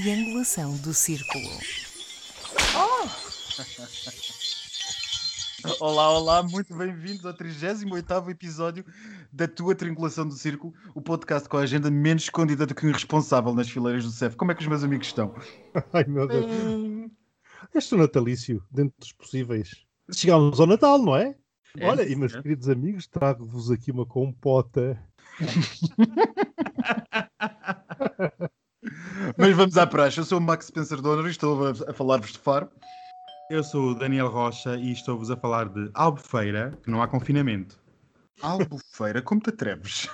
triangulação do círculo. Olá, olá, muito bem-vindos ao 38 episódio da tua Triangulação do Círculo, o podcast com a agenda menos escondida do que um irresponsável nas fileiras do CEF. Como é que os meus amigos estão? Ai meu Deus. Este é natalício, dentro dos possíveis. Chegámos ao Natal, não é? é Olha, e meus é. queridos amigos, trago-vos aqui uma compota. Mas vamos à praxe. Eu sou o Max Spencer Donner e estou a, falar-vos de Faro. Eu sou o Daniel Rocha e estou-vos a falar de Albufeira, que não há confinamento. Albufeira? Como te atreves?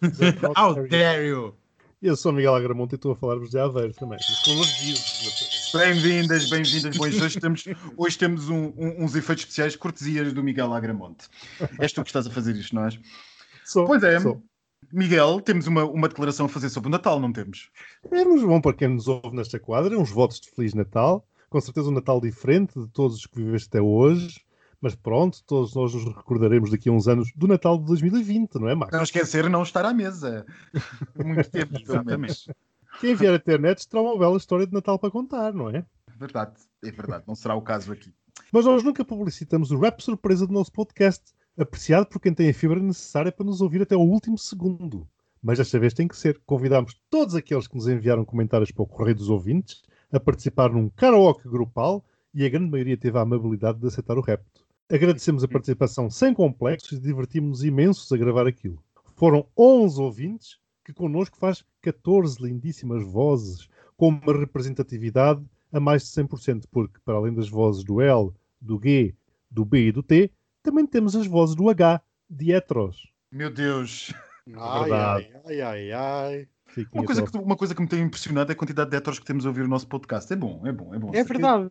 How dare you! Eu sou Miguel Agramonte e estou a falar-vos de Aveiro também. Bem-vindas, bem-vindas. Pois hoje temos, hoje temos um, um, uns efeitos especiais cortesias do Miguel Agramonte. És tu que estás a fazer isto, não és? Sou, pois é. Sou. Miguel, temos uma, uma declaração a fazer sobre o Natal, não temos? Temos, bom para quem nos ouve nesta quadra, uns votos de Feliz Natal. Com certeza um Natal diferente de todos os que viveste até hoje. Mas pronto, todos nós nos recordaremos daqui a uns anos do Natal de 2020, não é, Marcos? Não esquecer não estar à mesa. Muito tempo, exatamente. Quem vier a ter netos terá uma bela história de Natal para contar, não é? Verdade, é verdade. Não será o caso aqui. Mas nós nunca publicitamos o rap surpresa do nosso podcast apreciado por quem tem a fibra necessária para nos ouvir até o último segundo. Mas desta vez tem que ser. Convidamos todos aqueles que nos enviaram comentários para o Correio dos Ouvintes a participar num karaoke grupal e a grande maioria teve a amabilidade de aceitar o repto. Agradecemos a participação sem complexos e divertimos-nos imensos a gravar aquilo. Foram 11 ouvintes que connosco faz 14 lindíssimas vozes, com uma representatividade a mais de 100%, porque para além das vozes do L, do G, do B e do T, também temos as vozes do H, de heteros. Meu Deus! Ai, ai, ai, ai, ai. Uma coisa, que, uma coisa que me tem impressionado é a quantidade de heteros que temos a ouvir o nosso podcast. É bom, é bom, é bom. É verdade.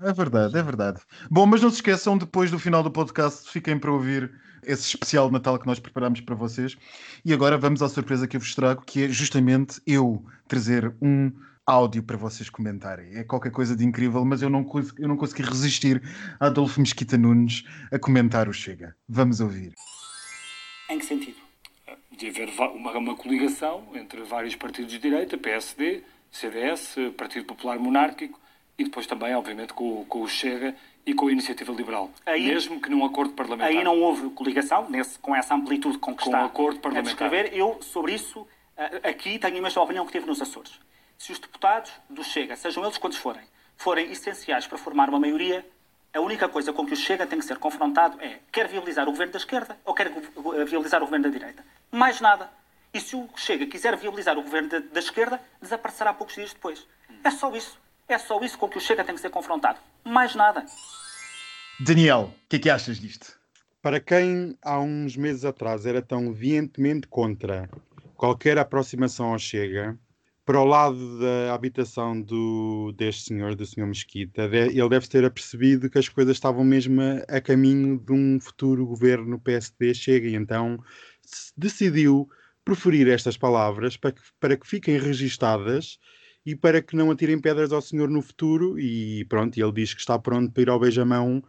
É verdade, é verdade. Bom, mas não se esqueçam, depois do final do podcast, fiquem para ouvir esse especial de Natal que nós preparamos para vocês. E agora vamos à surpresa que eu vos trago, que é justamente eu trazer um áudio para vocês comentarem. É qualquer coisa de incrível, mas eu não, eu não consegui resistir a Adolfo Mesquita Nunes a comentar o Chega. Vamos ouvir. Em que sentido? De haver uma, uma coligação entre vários partidos de direita, PSD, CDS, Partido Popular Monárquico e depois também, obviamente, com, com o Chega e com a Iniciativa Liberal. Aí, mesmo que num acordo parlamentar. Aí não houve coligação, nesse, com essa amplitude com que com está acordo parlamentar. a descrever. Eu, sobre isso, aqui tenho a mesma opinião que tive nos Açores se os deputados do Chega, sejam eles quantos forem, forem essenciais para formar uma maioria, a única coisa com que o Chega tem que ser confrontado é quer viabilizar o governo da esquerda ou quer viabilizar o governo da direita. Mais nada. E se o Chega quiser viabilizar o governo da, da esquerda, desaparecerá poucos dias depois. É só isso. É só isso com que o Chega tem que ser confrontado. Mais nada. Daniel, o que é que achas disto? Para quem há uns meses atrás era tão veementemente contra qualquer aproximação ao Chega, para o lado da habitação do, deste senhor, do senhor Mesquita, ele deve ter apercebido que as coisas estavam mesmo a, a caminho de um futuro governo PSD chega e então decidiu proferir estas palavras para que, para que fiquem registadas e para que não atirem pedras ao senhor no futuro e pronto, ele diz que está pronto para ir ao beijamão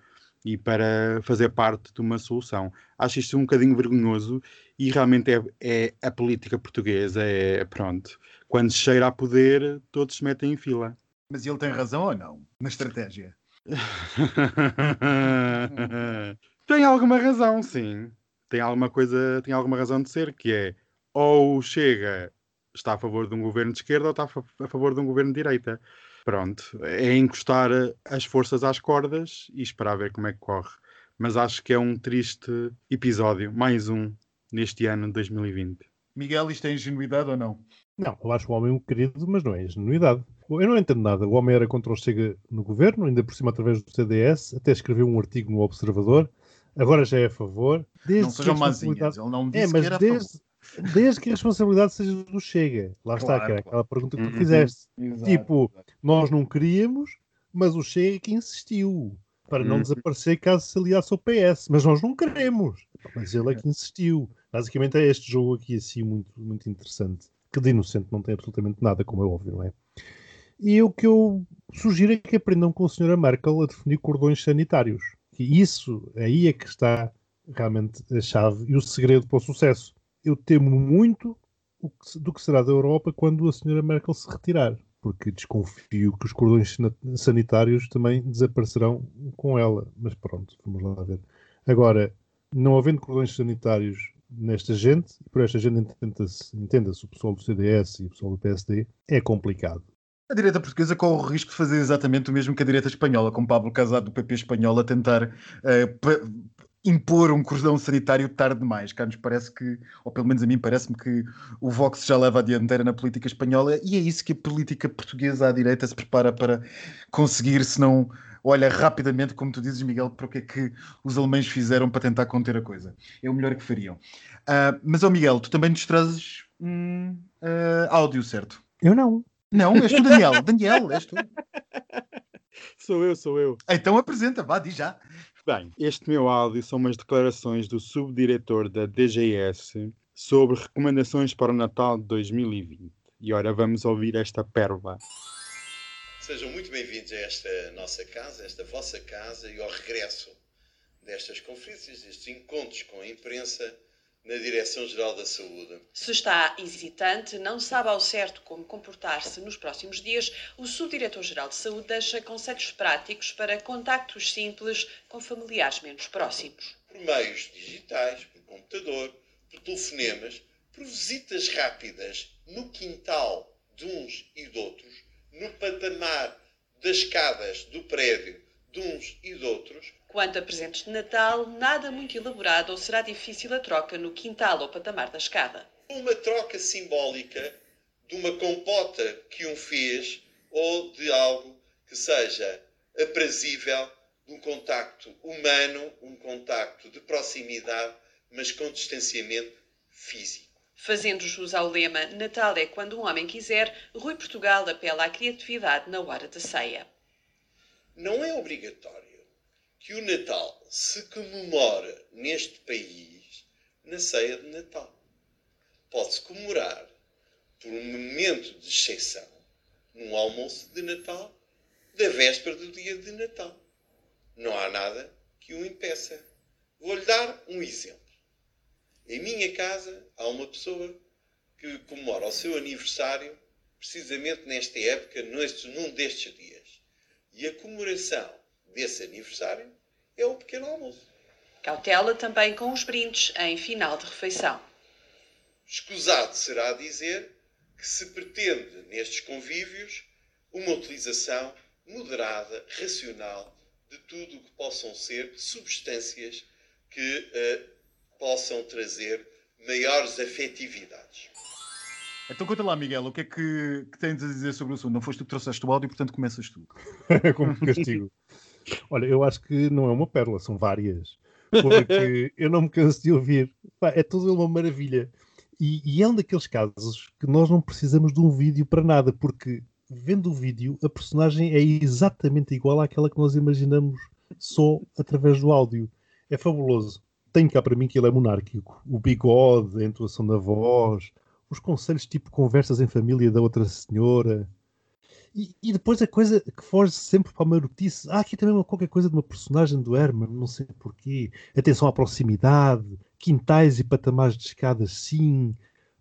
e para fazer parte de uma solução. Acho isto um bocadinho vergonhoso e realmente é, é a política portuguesa, é pronto quando cheira a poder, todos se metem em fila. Mas ele tem razão ou não na estratégia? tem alguma razão, sim. Tem alguma coisa, tem alguma razão de ser, que é ou chega, está a favor de um governo de esquerda ou está a favor de um governo de direita. Pronto, é encostar as forças às cordas e esperar ver como é que corre. Mas acho que é um triste episódio, mais um, neste ano de 2020. Miguel, isto é ingenuidade ou não? Não, eu acho o homem um querido, mas não é ingenuidade. Eu não entendo nada. O homem era contra o Chega no governo, ainda por cima através do CDS, até escreveu um artigo no Observador, agora já é a favor. Desde não sejam mazinhas, ele não disse é, mas que era desde, desde que a responsabilidade seja do Chega. Lá claro, está, que era aquela pergunta que tu uhum, fizeste. Exato, tipo, exato. nós não queríamos, mas o Chega que insistiu para não uhum. desaparecer caso se aliasse ao PS. Mas nós não queremos. Mas ele é que insistiu. Basicamente é este jogo aqui assim muito, muito interessante que de inocente não tem absolutamente nada, como é óbvio, não é? E o que eu sugiro é que aprendam com a senhora Merkel a definir cordões sanitários. Que isso, aí é que está realmente a chave e o segredo para o sucesso. Eu temo muito do que será da Europa quando a senhora Merkel se retirar. porque desconfio que os cordões sanitários também desaparecerão com ela. Mas pronto, vamos lá ver. Agora, não havendo cordões sanitários nesta gente, e por esta gente entenda-se entenda o pessoal do CDS e o pessoal do PSD, é complicado. A direita portuguesa corre o risco de fazer exatamente o mesmo que a direita espanhola, com Pablo Casado do PP espanhol a tentar uh, impor um cordão sanitário tarde demais. Cá nos parece que, ou pelo menos a mim parece-me que o Vox já leva a dianteira na política espanhola e é isso que a política portuguesa à direita se prepara para conseguir, se não olha rapidamente, como tu dizes, Miguel, para o que é que os alemães fizeram para tentar conter a coisa. É o melhor que fariam. Uh, mas, ó oh Miguel, tu também nos trazes um uh, áudio, certo? Eu não. Não, és tu, Daniel. Daniel, és tu. Sou eu, sou eu. Então apresenta, vá, diz já. Bem, este meu áudio são umas declarações do subdiretor da DGS sobre recomendações para o Natal de 2020. E ora, vamos ouvir esta pérola. Sejam muito bem-vindos a esta nossa casa, esta vossa casa e ao regresso destas conferências, destes encontros com a imprensa na Direção-Geral da Saúde. Se está hesitante, não sabe ao certo como comportar-se nos próximos dias, o Subdiretor-Geral de Saúde deixa conselhos práticos para contactos simples com familiares menos próximos. Por meios digitais, por computador, por telefonemas, por visitas rápidas no quintal de uns e de outros, no patamar das escadas do prédio de uns e de outros, Quanto a presentes de Natal, nada muito elaborado ou será difícil a troca no quintal ou patamar da escada. Uma troca simbólica de uma compota que um fez ou de algo que seja aprazível, de um contacto humano, um contacto de proximidade, mas com distanciamento físico. Fazendo jus ao lema Natal é quando um homem quiser, Rui Portugal apela à criatividade na hora da ceia. Não é obrigatório que o Natal se comemora neste país na ceia de Natal. Pode-se comemorar por um momento de exceção num almoço de Natal da véspera do dia de Natal. Não há nada que o impeça. Vou-lhe dar um exemplo. Em minha casa há uma pessoa que comemora o seu aniversário precisamente nesta época, num destes dias. E a comemoração desse aniversário é o pequeno almoço. Cautela também com os brindes em final de refeição. Escusado será dizer que se pretende nestes convívios uma utilização moderada, racional de tudo o que possam ser substâncias que uh, possam trazer maiores afetividades. Então conta lá, Miguel, o que é que, que tens a dizer sobre o assunto? Não foste tu que trouxeste o áudio, portanto começas tu. Como castigo. Olha, eu acho que não é uma pérola, são várias. Porque eu não me canso de ouvir. Pá, é tudo uma maravilha. E, e, é um daqueles casos que nós não precisamos de um vídeo para nada, porque vendo o vídeo, a personagem é exatamente igual àquela que nós imaginamos só através do áudio. É fabuloso. Tem cá para mim que ele é monárquico. O bigode, a entoação da voz, os conselhos tipo conversas em família da outra senhora, e, e, depois a coisa que foge sempre para a marotice. Há aqui também uma, qualquer coisa de uma personagem do Herman, não sei porquê. Atenção à proximidade, quintais e patamares de escadas, sim.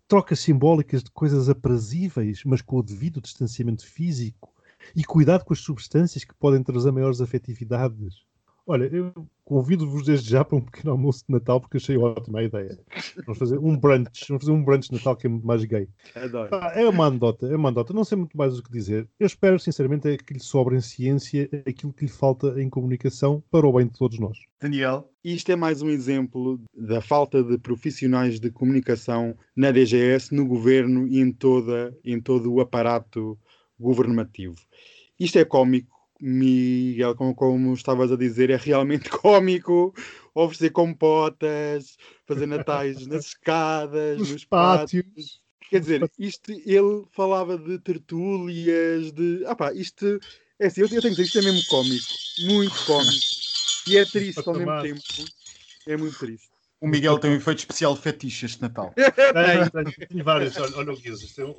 Trocas simbólicas de coisas aprazíveis, mas com o devido distanciamento físico. E cuidado com as substâncias que podem trazer maiores afetividades. Olha, eu convido-vos desde já para um pequeno almoço de Natal porque achei ótima a ideia. Vamos fazer um brunch, vamos fazer um brunch de Natal que é muito mais gay. Adoro. Ah, é uma anedota, é uma anedota. Não sei muito mais o que dizer. Eu espero, sinceramente, é que lhe sobre em ciência aquilo que lhe falta em comunicação para o bem de todos nós. Daniel? Isto é mais um exemplo da falta de profissionais de comunicação na DGS, no governo e em, toda, em todo o aparato governativo. Isto é cómico Miguel, como, como estavas a dizer, é realmente cómico oferecer compotas, fazer natais nas escadas, nos, nos pátios. pátios. Quer dizer, isto, ele falava de tertúlias, de. Ah pá, isto. É assim, eu, eu tenho que dizer, isto é mesmo cómico. Muito cómico. E é triste ao mesmo tempo. É muito triste. O Miguel tem um efeito especial fetiche este Natal. tem, tem, tem vários. Olha, olha o Guiz. Isto é um...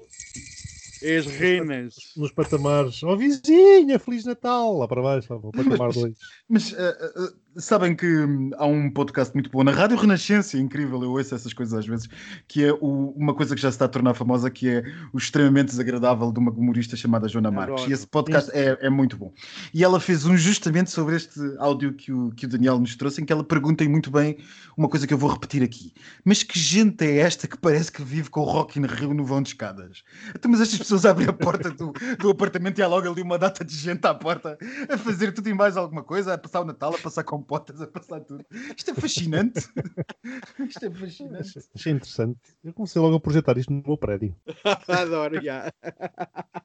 As renas. nos patamares. Ó vizinha, Feliz Natal! Lá para baixo, lá para o patamar 2. Mas uh, uh, sabem que hum, há um podcast muito bom na Rádio Renascença, incrível, eu ouço essas coisas às vezes, que é o- uma coisa que já se está a tornar famosa, que é o extremamente desagradável de uma humorista chamada Joana Marques. Adoro. E esse podcast é, é muito bom. E ela fez um justamente sobre este áudio que o, que o Daniel nos trouxe, em que ela pergunta e muito bem uma coisa que eu vou repetir aqui. Mas que gente é esta que parece que vive com o Rock in Rio no vão de escadas? Então, mas estas pessoas abrem a porta do, do apartamento e há logo ali uma data de gente à porta a fazer tudo e mais alguma coisa, a passar o Natal, a passar compotas, a passar tudo. Isto é fascinante. Isto é fascinante. Achei interessante. Eu comecei logo a projetar isto no meu prédio. Adoro, já.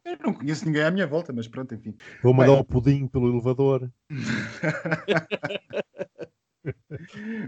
Eu não conheço ninguém à minha volta, mas pronto, enfim. Vou mandar Bem. o pudim pelo elevador.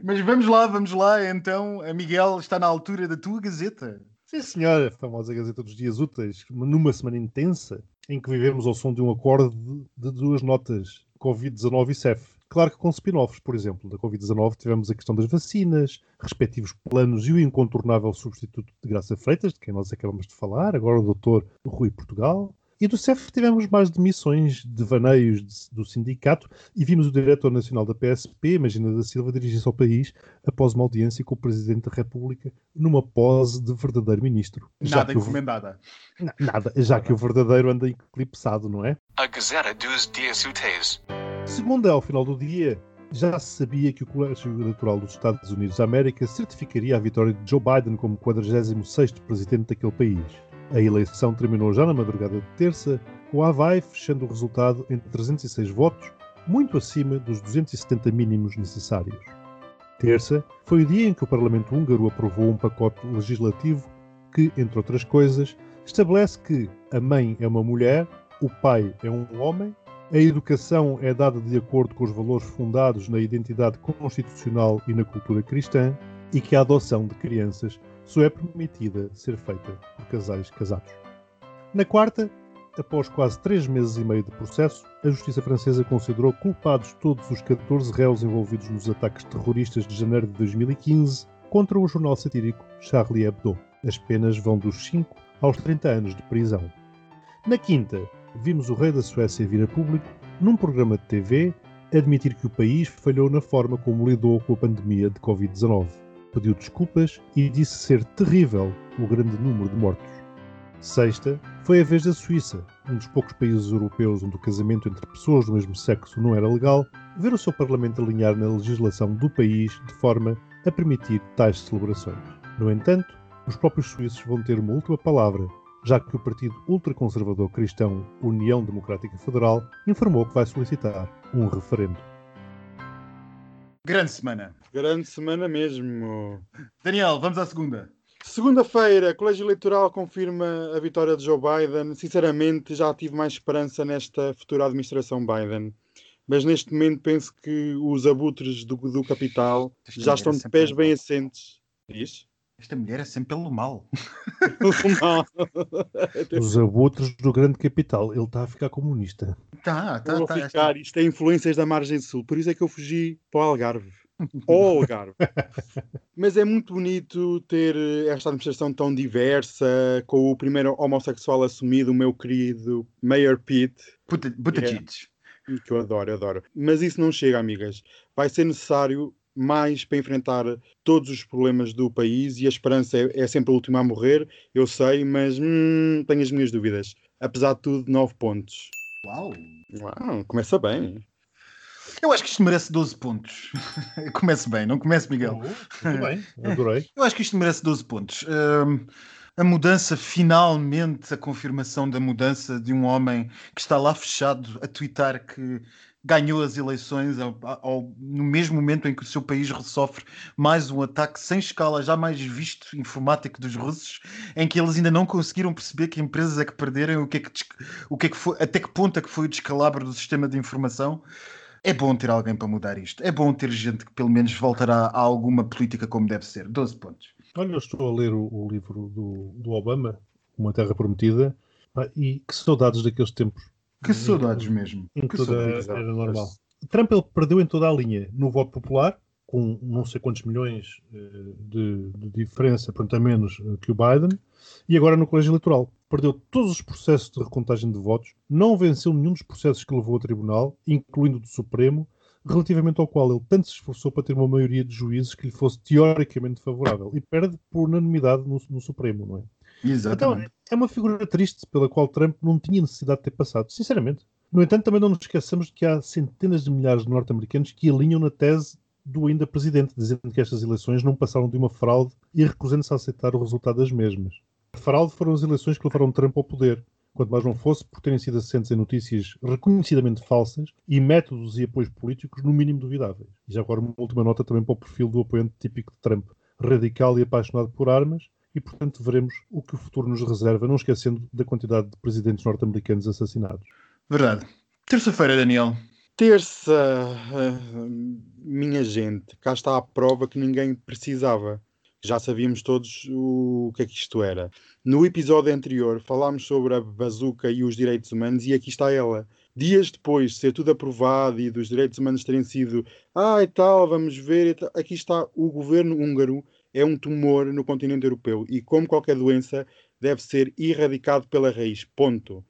Mas vamos lá, vamos lá. Então, a Miguel está na altura da tua gazeta. Sim, senhora, famosa Gazeta dos Dias Úteis, numa semana intensa em que vivemos ao som de um acorde de, duas notas, Covid-19 e CEF. Claro que com spin-offs, por exemplo, da Covid-19 tivemos a questão das vacinas, respectivos planos e o incontornável substituto de Graça Freitas, de quem nós acabamos de falar, agora o Dr. Rui Portugal. E do CEF tivemos mais demissões, devaneios de- do sindicato e vimos o diretor nacional da PSP, Imagina da Silva, dirigir-se ao país após uma audiência com o Presidente da República numa pose de verdadeiro ministro. Já Nada o- encomendada. Na- Nada, já que o verdadeiro anda eclipsado, não é? A Gazeta dos Dias Úteis. Segunda, ao final do dia, já se sabia que o Colégio Eleitoral dos Estados Unidos da América certificaria a vitória de Joe Biden como 46º presidente daquele país. A eleição terminou já na madrugada de terça, com a Havaí fechando o resultado em 306 votos, muito acima dos 270 mínimos necessários. Terça foi o dia em que o Parlamento húngaro aprovou um pacote legislativo que, entre outras coisas, estabelece que a mãe é uma mulher, o pai é um homem, a educação é dada de acordo com os valores fundados na identidade constitucional e na cultura cristã e que a adoção de crianças só é permitida ser feita por casais casados. Na quarta, após quase três meses e meio de processo, a justiça francesa considerou culpados todos os 14 réus envolvidos nos ataques terroristas de janeiro de 2015 contra o jornal satírico Charlie Hebdo. As penas vão dos 5 aos 30 anos de prisão. Na quinta, vimos o rei da Suécia vir a público, num programa de TV, admitir que o país falhou na forma como lidou com a pandemia de Covid-19. Pediu desculpas e disse ser terrível o grande número de mortos. Sexta, foi a vez da Suíça, um dos poucos países europeus onde o casamento entre pessoas do mesmo sexo não era legal, ver o seu parlamento alinhar na legislação do país de forma a permitir tais celebrações. No entanto, os próprios suíços vão ter uma última palavra, já que o partido ultraconservador cristão União Democrática Federal informou que vai solicitar um referendo. Grande semana. Grande semana mesmo. Daniel, vamos à segunda. Segunda-feira, Colégio Eleitoral confirma a vitória de Joe Biden. Sinceramente, já tive mais esperança nesta futura administração Biden. Mas neste momento penso que os abutres do, do capital Esta já estão é de pés um bem mal. assentes. Diz? Esta mulher é sempre pelo mal. Não. Os abutres do grande capital. Ele está a ficar comunista. Tá, tá, tá. esta- ficar. Isto é influências da margem sul. Por isso é que eu fugi para o Algarve. Ou Algarve. Mas é muito bonito ter eh, esta administração tão diversa, com o primeiro homossexual assumido, o meu querido Mayor Pete, puta É. que eu adoro, adoro. Mas isso não chega, amigas. Vai ser necessário mais para enfrentar todos os problemas do país e a esperança é, é sempre a última a morrer, eu sei, mas hum, tenho as minhas dúvidas. Apesar de tudo, 9 pontos. Uau. Uau, começa bem. Eu acho que isto merece 12 pontos. Comece bem, não comece, Miguel. Muito bem, adorei. Eu acho que isto merece 12 pontos. Hum, a mudança, finalmente, a confirmação da mudança de um homem que está lá fechado a twittar que ganhou as eleições ao- ao- no mesmo momento em que o seu país sofre mais um ataque sem escala jamais visto informático dos russos, em que eles ainda não conseguiram perceber que empresas é que perderam, o que é que, o que, é que foi, até que ponto é que foi o descalabro do sistema de informação. É bom ter alguém para mudar isto. É bom ter gente que pelo menos voltará a alguma política como deve ser. 12 pontos. Olha, eu estou a ler o, o livro do, do Obama, Uma Terra Prometida, e que saudades daqueles tempos Que saudades mesmo. em que tudo saudades. era, era normal. Trump ele perdeu em toda a linha no voto popular, com não sei quantos milhões eh, de, de diferença, pronto, a menos eh, que o Biden, E agora no colégio eleitoral. Perdeu todos os processos de recontagem de votos, não venceu nenhum dos processos que levou ao tribunal, incluindo o do Supremo, relativamente ao qual ele tanto se esforçou para ter uma maioria de juízes que lhe fosse teoricamente favorável. E perde por unanimidade no, no Supremo, não é? Exatamente. Então, é uma figura triste pela qual Trump não tinha necessidade de ter passado, sinceramente. No entanto, também não nos esqueçamos de que há centenas de milhares de norte-americanos que alinham na tese do ainda presidente, dizendo que estas eleições não passaram de uma fraude e recusando-se a aceitar o resultado das mesmas. A fraude foram as eleições que levaram Trump ao poder, quanto mais não fosse por terem sido assentes em notícias reconhecidamente falsas e métodos e apoios políticos no mínimo duvidáveis. E já agora uma última nota também para o perfil do apoiante típico de Trump, radical e apaixonado por armas, e portanto veremos o que o futuro nos reserva, não esquecendo da quantidade de presidentes norte-americanos assassinados. Verdade. Terça-feira, Daniel. Terça, uh, minha gente, cá está a prova que ninguém precisava. Já sabíamos todos o, o que é que isto era. No episódio anterior falámos sobre a bazuca e os direitos humanos e aqui está ela. Dias depois de ser tudo aprovado e dos direitos humanos terem sido ah e tal, vamos ver, aqui está o governo húngaro é um tumor no continente europeu e, como qualquer doença, deve ser erradicado pela raiz. Ponto.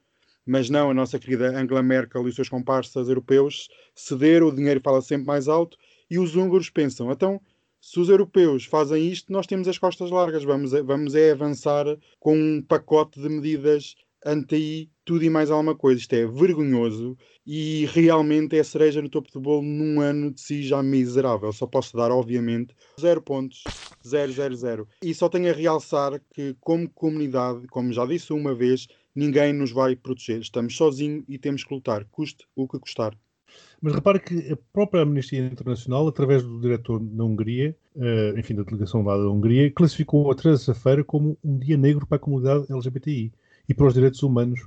Mas não, a nossa querida Angela Merkel e os seus comparsas europeus cederam, o dinheiro fala sempre mais alto e os húngaros pensam, então, se os europeus fazem isto, nós temos as costas largas, vamos, vamos é avançar com um pacote de medidas anti tudo e mais alguma coisa. Isto é vergonhoso e realmente é cereja no topo do bolo num ano de si já miserável. Só posso dar, obviamente, zero pontos, zero, zero, zero. E só tenho a realçar que, como comunidade, como já disse uma vez, ninguém nos vai proteger. Estamos sozinhos e temos que lutar, custe o que custar. Mas repare que a própria Amnistia Internacional, através do diretor da Hungria, uh, enfim, da delegação lá da Hungria, classificou a terça-feira como um dia negro para a comunidade LGBTI e para os direitos humanos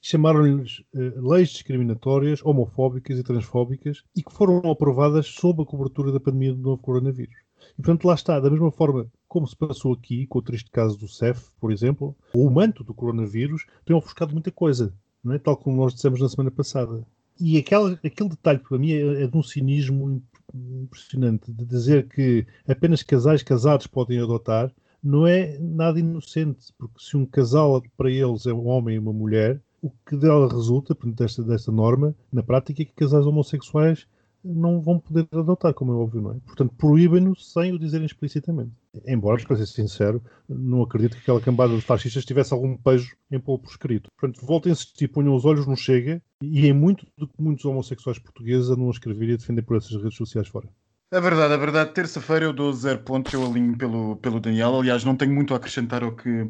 chamaram-lhes uh, leis discriminatórias, homofóbicas e transfóbicas e que foram aprovadas sob a cobertura da pandemia do novo coronavírus. E, portanto, lá está, da mesma forma como se passou aqui, com o triste caso do CEF, por exemplo, o manto do coronavírus tem ofuscado muita coisa, não é? tal como nós dissemos na semana passada. E aquele, aquele detalhe, para mim, é, é de um cinismo impressionante, de dizer que apenas casais casados podem adotar, não é nada inocente, porque se um casal para eles é um homem e uma mulher, o que dela resulta, desta, desta norma, na prática, é que casais homossexuais não vão poder adotar, como é óbvio, não é? Portanto, proíbem-nos sem o dizerem explicitamente. Embora, para ser sincero, não acredito que aquela cambada de fascistas tivesse algum pejo em pôr por escrito. Portanto, voltem a insistir, ponham os olhos no Chega e em muito do que muitos homossexuais portugueses andam a escrever e a defender por essas redes sociais fora. É verdade, é verdade. Terça-feira eu dou zero pontos, eu alinho pelo, pelo Daniel. Aliás, não tenho muito a acrescentar ao que,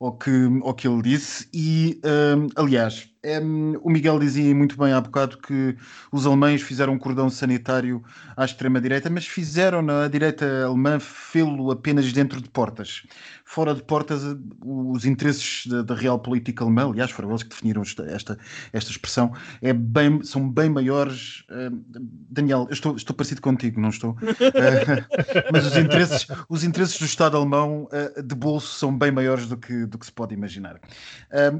ao que, ao que ele disse. E, um, aliás, o Miguel dizia muito bem há bocado que os alemães fizeram um cordão sanitário à extrema-direita, mas fizeram na direita alemã fê-lo apenas dentro de portas. Fora de portas, os interesses da, da real política alemã, aliás, foram eles que definiram esta, esta, esta expressão, é bem, são bem maiores. Uh, Daniel, eu estou, estou parecido contigo, não estou? Uh, mas os interesses, os interesses do Estado alemão uh, de bolso são bem maiores do que, do que se pode imaginar.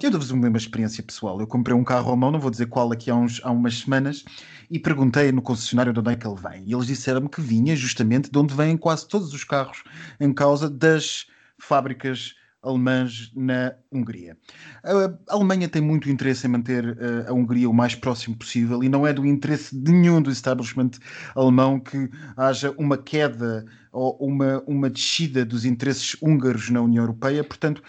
eu dou-vos uma experiência pessoal. Eu comprei um carro à mão, não vou dizer qual, aqui há, uns, há umas semanas, e perguntei no concessionário de onde é que ele vem. E eles disseram-me que vinha justamente de onde vêm quase todos os carros em causa das fábricas alemãs na Hungria. A Alemanha tem muito interesse em manter eh, a Hungria o mais próximo possível e não é do interesse de nenhum do establishment alemão que haja uma queda ou uma, uma descida dos interesses húngaros na União Europeia. Portanto,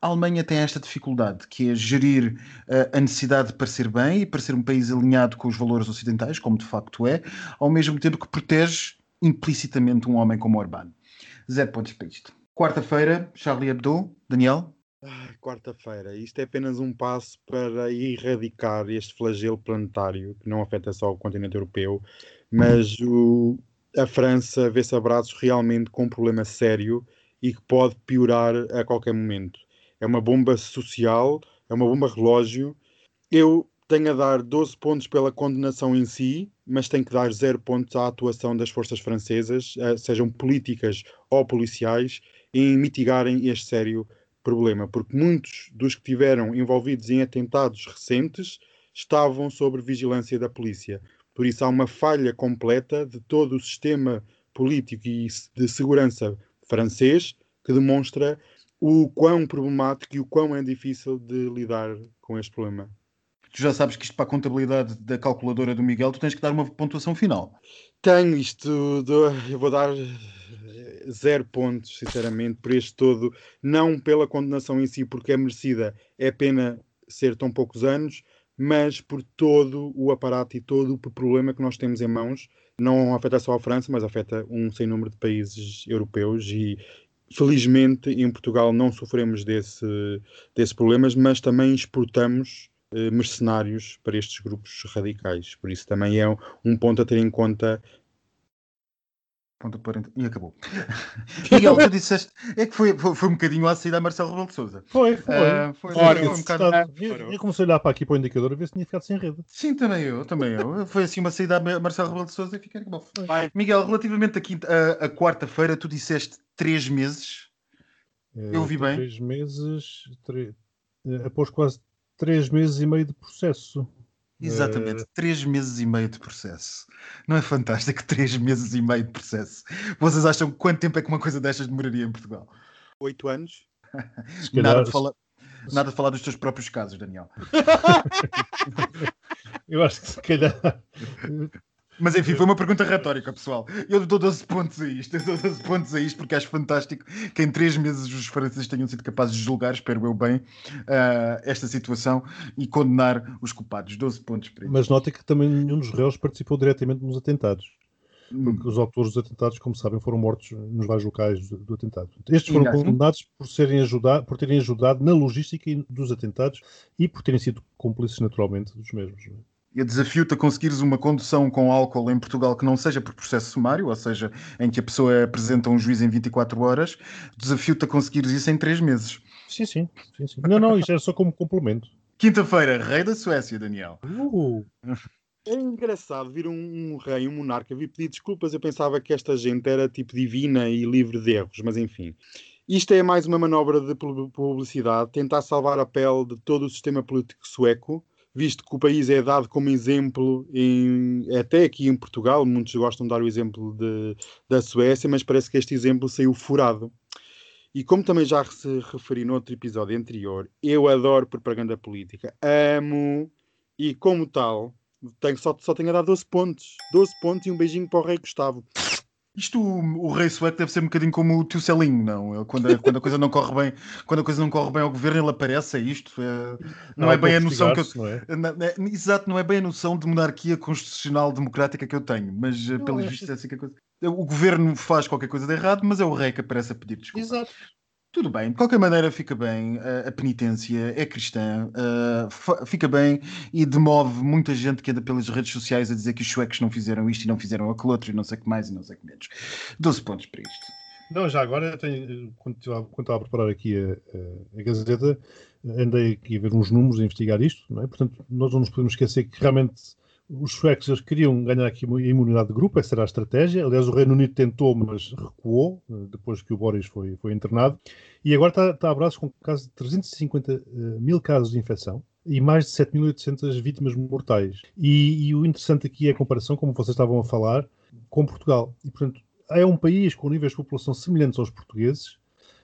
a Alemanha tem esta dificuldade, que é gerir uh, a necessidade de parecer bem e parecer um país alinhado com os valores ocidentais, como de facto é, ao mesmo tempo que protege implicitamente um homem como Orbán. Zero pontos para isto. Quarta-feira, Charlie Hebdo, Daniel? Quarta-feira, isto é apenas um passo para erradicar este flagelo planetário que não afeta só o continente europeu, mas o, a França vê-se a braços realmente com um problema sério e que pode piorar a qualquer momento é uma bomba social, é uma bomba relógio. Eu tenho a dar 12 pontos pela condenação em si, mas tenho que dar 0 pontos à atuação das forças francesas, eh, sejam políticas ou policiais, em mitigarem este sério problema, porque muitos dos que tiveram envolvidos em atentados recentes estavam sob vigilância da polícia. Por isso há uma falha completa de todo o sistema político e de segurança francês que demonstra o quão problemático e o quão é difícil de lidar com este problema. Tu já sabes que isto para a contabilidade da calculadora do Miguel, tu tens que dar uma pontuação final. Tenho isto, eu vou dar zero pontos, sinceramente, por este todo, não pela condenação em si, porque é merecida, é pena ser tão poucos anos, mas por todo o aparato e todo o problema que nós temos em mãos. Não afeta só a França, mas afeta um sem número de países europeus e felizmente em Portugal não sofremos desse, desses problemas, mas também exportamos eh, mercenários para estes grupos radicais. Por isso também é um ponto a ter em conta Ponto 40. E acabou. Miguel, tu disseste. É que foi, foi, foi um bocadinho a saída a Marcelo Rebelo de Souza. Foi, foi. Ah, foi, Ora, foi um bocado. Eu, eu comecei a olhar para aqui para o indicador a ver se tinha ficado sem rede. Sim, também eu, também eu. Foi assim uma saída a Marcelo Rebelo de Souza e fiquei bom. Vai. Miguel, relativamente a, quinta- a- a quarta-feira, tu disseste três meses. Eu vi Eh, bem. Três meses, tre- eh, após quase três meses e meio de processo. Exatamente, Eh, três meses e meio de processo. Não é fantástico? Três meses e meio de processo. Vocês acham quanto tempo é que uma coisa destas demoraria em Portugal? oito anos. Nada de, falar, nada de falar dos teus próprios casos, Daniel. Eu acho que se calhar. Mas enfim, foi uma pergunta retórica, pessoal. Eu dou 12 pontos a isto. Eu dou 12 pontos a isto porque acho fantástico que em 3 meses os franceses tenham sido capazes de julgar, espero eu bem, ah, esta situação e condenar os culpados. 12 pontos para isso. Mas nota que também nenhum dos réus participou diretamente nos atentados. Hum, Porque os autores dos atentados, como sabem, foram mortos nos vários locais do, do atentado. Estes foram condenados por, serem ajudar, por terem ajudado na logística dos atentados e por terem sido cúmplices, naturalmente, dos mesmos. não é? Eu desafio-te a conseguires uma condução com álcool em Portugal que não seja por processo sumário, ou seja, em que a pessoa apresenta um juiz em 24 horas. Desafio-te a conseguires isso em 3 meses. Sim, sim, sim, sim. Não, não, isto era só como complemento. Quinta-feira, Rei da Suécia, Daniel. Uh, É engraçado vir um, um rei, um monarca, vir pedir desculpas. Eu pensava que esta gente era tipo divina e livre de erros, mas enfim. Isto é mais uma manobra de pu- publicidade, tentar salvar a pele de todo o sistema político sueco, visto que o país é dado como exemplo, em, até aqui em Portugal, muitos gostam de dar o exemplo de- da Suécia, mas parece que este exemplo saiu furado. E como também já se referi no outro episódio anterior, eu adoro propaganda política, amo, e como tal, tenho, só, só tenho a dar 12 pontos. 12 pontos e um beijinho para o rei Gustavo. Isto, o, o rei sueco deve ser um bocadinho como o tio Celinho, não? Ele, quando, a, quando a coisa não corre bem, quando a coisa não corre bem ao governo, ele aparece, é isto. é- não há é bem a noção que eu, não é? Na- na- Exato, não é bem a noção de monarquia constitucional democrática que eu tenho, mas eh, pelos é- vistos é assim que a coisa. O governo faz qualquer coisa de errado, mas é o rei que aparece a pedir desculpa. Exato. Tudo bem, de qualquer maneira fica bem, a, penitência é cristã, fa- fica bem e demove muita gente que anda pelas redes sociais a dizer que os suecos não fizeram isto e não fizeram aquilo outro e não sei o que mais e não sei o que menos. 12 pontos para isto. Não, já agora, tenho, quando estava a preparar aqui a, a- a Gazeta, andei aqui a ver uns números, a investigar isto, não é? Portanto, nós não nos podemos esquecer que realmente os suecos queriam ganhar aqui a imunidade de grupo, essa era a estratégia. Aliás, o Reino Unido tentou, mas recuou, eh, depois que o Boris foi, foi internado. E agora está, está a braços com de 350 eh, mil casos de infecção e mais de 7.800 vítimas mortais. E, e o interessante aqui é a comparação, como vocês estavam a falar, com Portugal. E, portanto, é um país com níveis de população semelhantes aos portugueses,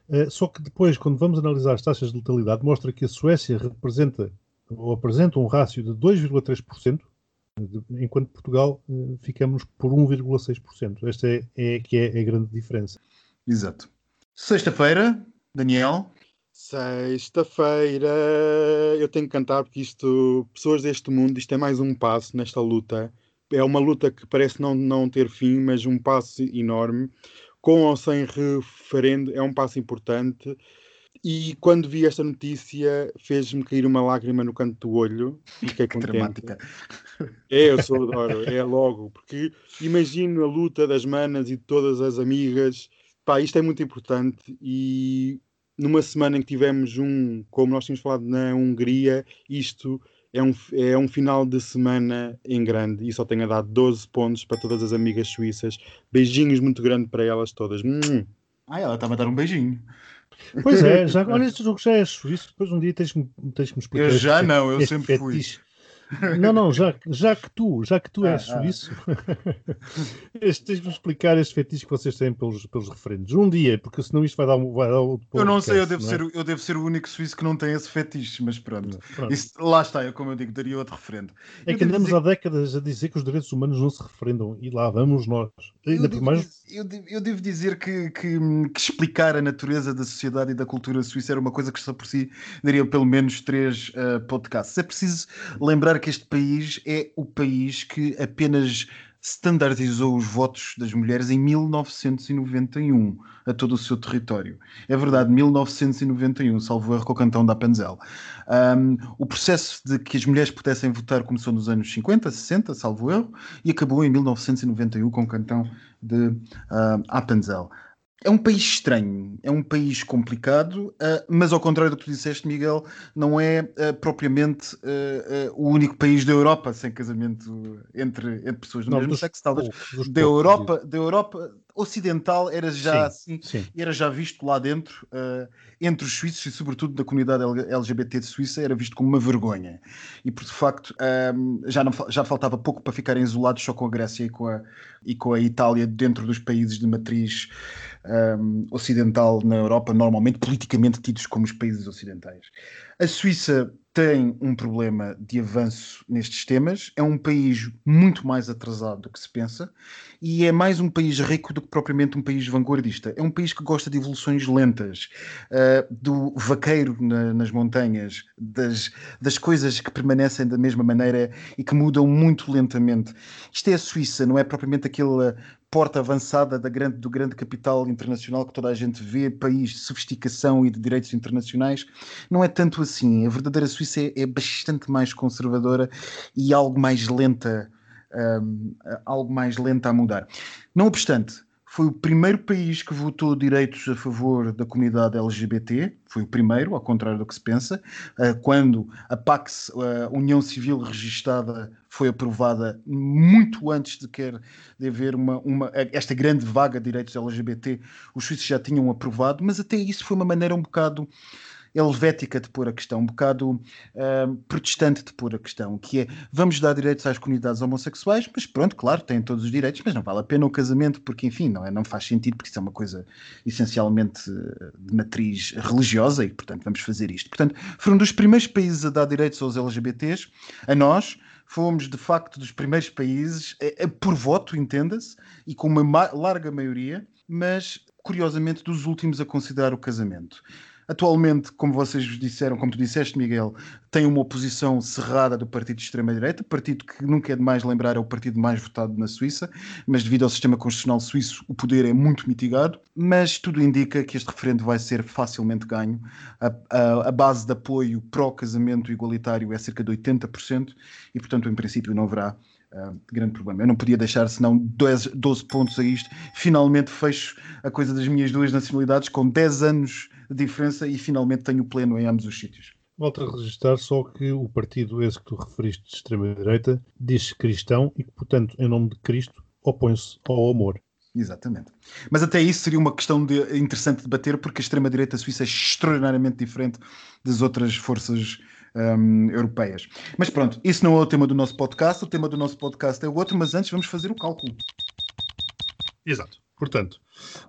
eh, só que depois, quando vamos analisar as taxas de letalidade, mostra que a Suécia representa ou apresenta um rácio de 2,3%, de- enquanto Portugal eh, ficamos por 1,6%. Esta é, é que é a grande diferença. Exato. Sexta-feira, Daniel. Sexta-feira eu tenho que cantar porque isto, pessoas deste mundo, isto é mais um passo nesta luta. É uma luta que parece não, não ter fim, mas um passo enorme. Com ou sem referendo, é um passo importante. E quando vi esta notícia, fez-me cair uma lágrima no canto do olho. Fiquei Que contente. dramática. É, eu sou adoro, é logo, porque imagino a luta das manas e de todas as amigas. Pá, isto é muito importante e numa semana em que tivemos um, como nós tínhamos falado na Hungria, isto é um, é um final de semana em grande e só tenho a dar 12 pontos para todas as amigas suíças. Beijinhos muito grande para elas todas. Hum. Ah, ela estava a dar um beijinho. Pois é, já, olha, este já é suíço, depois um dia tens que, tens que me explicar. Eu este já fe- não, eu este sempre fui. Não, não, já, já que tu, já que tu és Ah, ah. suíço, este, tens de explicar este fetiche que vocês têm pelos, pelos referendos. Um dia, porque senão isto vai dar, vai dar outro Eu não sei, eu devo, não é? ser, o- eu devo ser o único suíço que não tem esse fetiche, mas pronto. Pronto. Isso, lá está, eu, como eu digo, daria outro referendo. É Eu que andamos dizer- há décadas a dizer que os direitos humanos não se referendam e lá vamos nós. Eu Ainda por devo, mais, eu devo- eu devo dizer que, que, que explicar a natureza da sociedade e da cultura suíça era uma coisa que só por si daria pelo menos três eh, podcasts. É preciso lembrar que este país é o país que apenas standardizou os votos das mulheres em 1991 a todo o seu território. É verdade, 1991, salvo erro com o cantão da Panzel. Um, o processo de que as mulheres pudessem votar começou nos anos 50, 60, salvo erro, e acabou em 1991 com o cantão de uh, Appenzell. É um país estranho, é um país complicado, uh, mas ao contrário do que tu disseste, Miguel, não é uh, propriamente uh, o único país da Europa sem casamento entre, entre pessoas do Não, mesmo dos sexo. Talvez dos da Europa, da Europa ocidental era já assim, sim. era já visto lá dentro, entre os suíços e sobretudo da comunidade LGBT de Suíça, era visto como uma vergonha. E por de facto já, não, já faltava pouco para ficarem isolados só com a Grécia e com a, e com a Itália dentro dos países de matriz um, ocidental na Europa, normalmente politicamente tidos como os países ocidentais. A Suíça tem um problema de avanço nestes temas, é um país muito mais atrasado do que se pensa e é mais um país rico do que propriamente um país vanguardista. É um país que gosta de evoluções lentas, uh, do vaqueiro na- nas montanhas, das, das coisas que permanecem da mesma maneira e que mudam muito lentamente. Isto é a Suíça, não é propriamente aquela porta avançada da grande, do grande capital internacional que toda a gente vê, país de sofisticação e de direitos internacionais. Não é tanto assim. A verdadeira Suíça é, é bastante mais conservadora e algo mais lenta, um, algo mais lenta a mudar. Não obstante, foi o primeiro país que votou direitos a favor da comunidade LGBT, foi o primeiro, ao contrário do que se pensa, uh, quando a Pax, a União Civil Registada, foi aprovada muito antes de quer de haver uma, uma, esta grande vaga de direitos LGBT, os suíços já tinham aprovado, mas até isso foi uma maneira um bocado helvética de pôr a questão, um bocado uh, protestante de pôr a questão, que é vamos dar direitos às comunidades homossexuais, mas pronto, claro, têm todos os direitos, mas não vale a pena o casamento, porque enfim, não, é, não faz sentido, porque isso é uma coisa essencialmente uh, de matriz religiosa e, portanto, vamos fazer isto. Portanto, foram dos primeiros países a dar direitos aos LGBTs, a nós, fomos de facto dos primeiros países, por voto, entenda-se, e com uma ma larga maioria, mas curiosamente dos últimos a considerar o casamento. Atualmente, como vocês disseram, como tu disseste, Miguel, tem uma oposição cerrada do partido de extrema-direita, partido que nunca é demais lembrar é o partido mais votado na Suíça, mas devido ao sistema constitucional suíço o poder é muito mitigado, mas tudo indica que este referendo vai ser facilmente ganho. A, a, a base de apoio pró-casamento igualitário é cerca de 80% e, portanto, em princípio não haverá Uh, grande problema. Eu não podia deixar senão 12, 12 pontos a isto. Finalmente fecho a coisa das minhas duas nacionalidades com 10 anos diferença e finalmente tenho pleno em ambos os sítios. Volto a registrar só que o partido esse que tu referiste de extrema-direita diz-se cristão e que, portanto, em nome de Cristo, opõe-se ao amor. Exatamente. Mas até isso seria uma questão de, interessante de debater, porque a extrema-direita suíça é extraordinariamente diferente das outras forças um, europeias. Mas pronto, isso não é o tema do nosso podcast, o tema do nosso podcast é o outro, mas antes vamos fazer o cálculo. Exato. Portanto,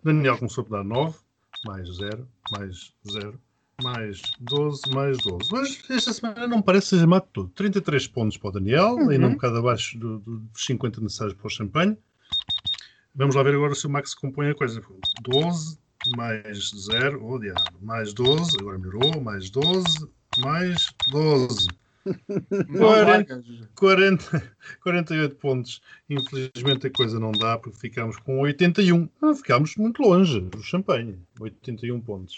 Daniel começou por dar 9, mais 0, mais 0, mais 12, mais 12. Mas esta semana não parece ser chamado tudo. 33 pontos para o Daniel, uhum. ainda um bocado abaixo do, do, dos 50 necessários para o champanhe. Vamos lá ver agora se o Max compõe a coisa. 12 mais 0, oh diabo, mais 12, agora melhorou, mais 12, mais 12. 40, 40, 48 pontos. Infelizmente a coisa não dá porque ficámos com 81. Ah, ficámos muito longe do champanhe. 81 pontos.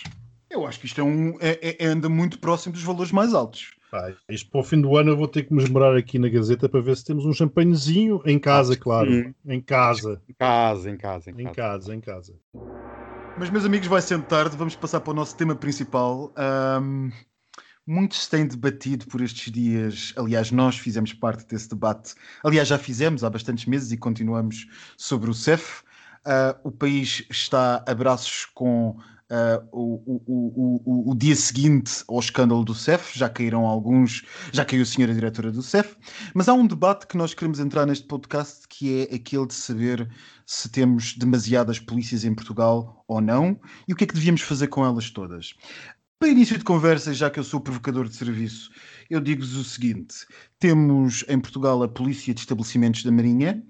Eu acho que isto é um, é, é, anda muito próximo dos valores mais altos. Pá, isto para o fim do ano eu vou ter que me esmerar aqui na Gazeta para ver se temos um champanhezinho em casa, claro. Sim. Em casa. Em casa, em casa, em casa. Em casa, em casa. Mas, meus amigos, vai sendo tarde. Vamos passar para o nosso tema principal. Um, muito se tem debatido por estes dias. Aliás, nós fizemos parte desse debate. Aliás, já fizemos há bastantes meses e continuamos sobre o CEF. Uh, o país está a braços com uh, o, o, o, o, dia seguinte ao escândalo do CEF, já caíram alguns, já caiu a senhora diretora do CEF, mas há um debate que nós queremos entrar neste podcast que é aquele de saber se temos demasiadas polícias em Portugal ou não e o que é que devíamos fazer com elas todas. Para início de conversa, já que eu sou provocador de serviço, eu digo-vos o seguinte: temos em Portugal a Polícia de Estabelecimentos da Marinha,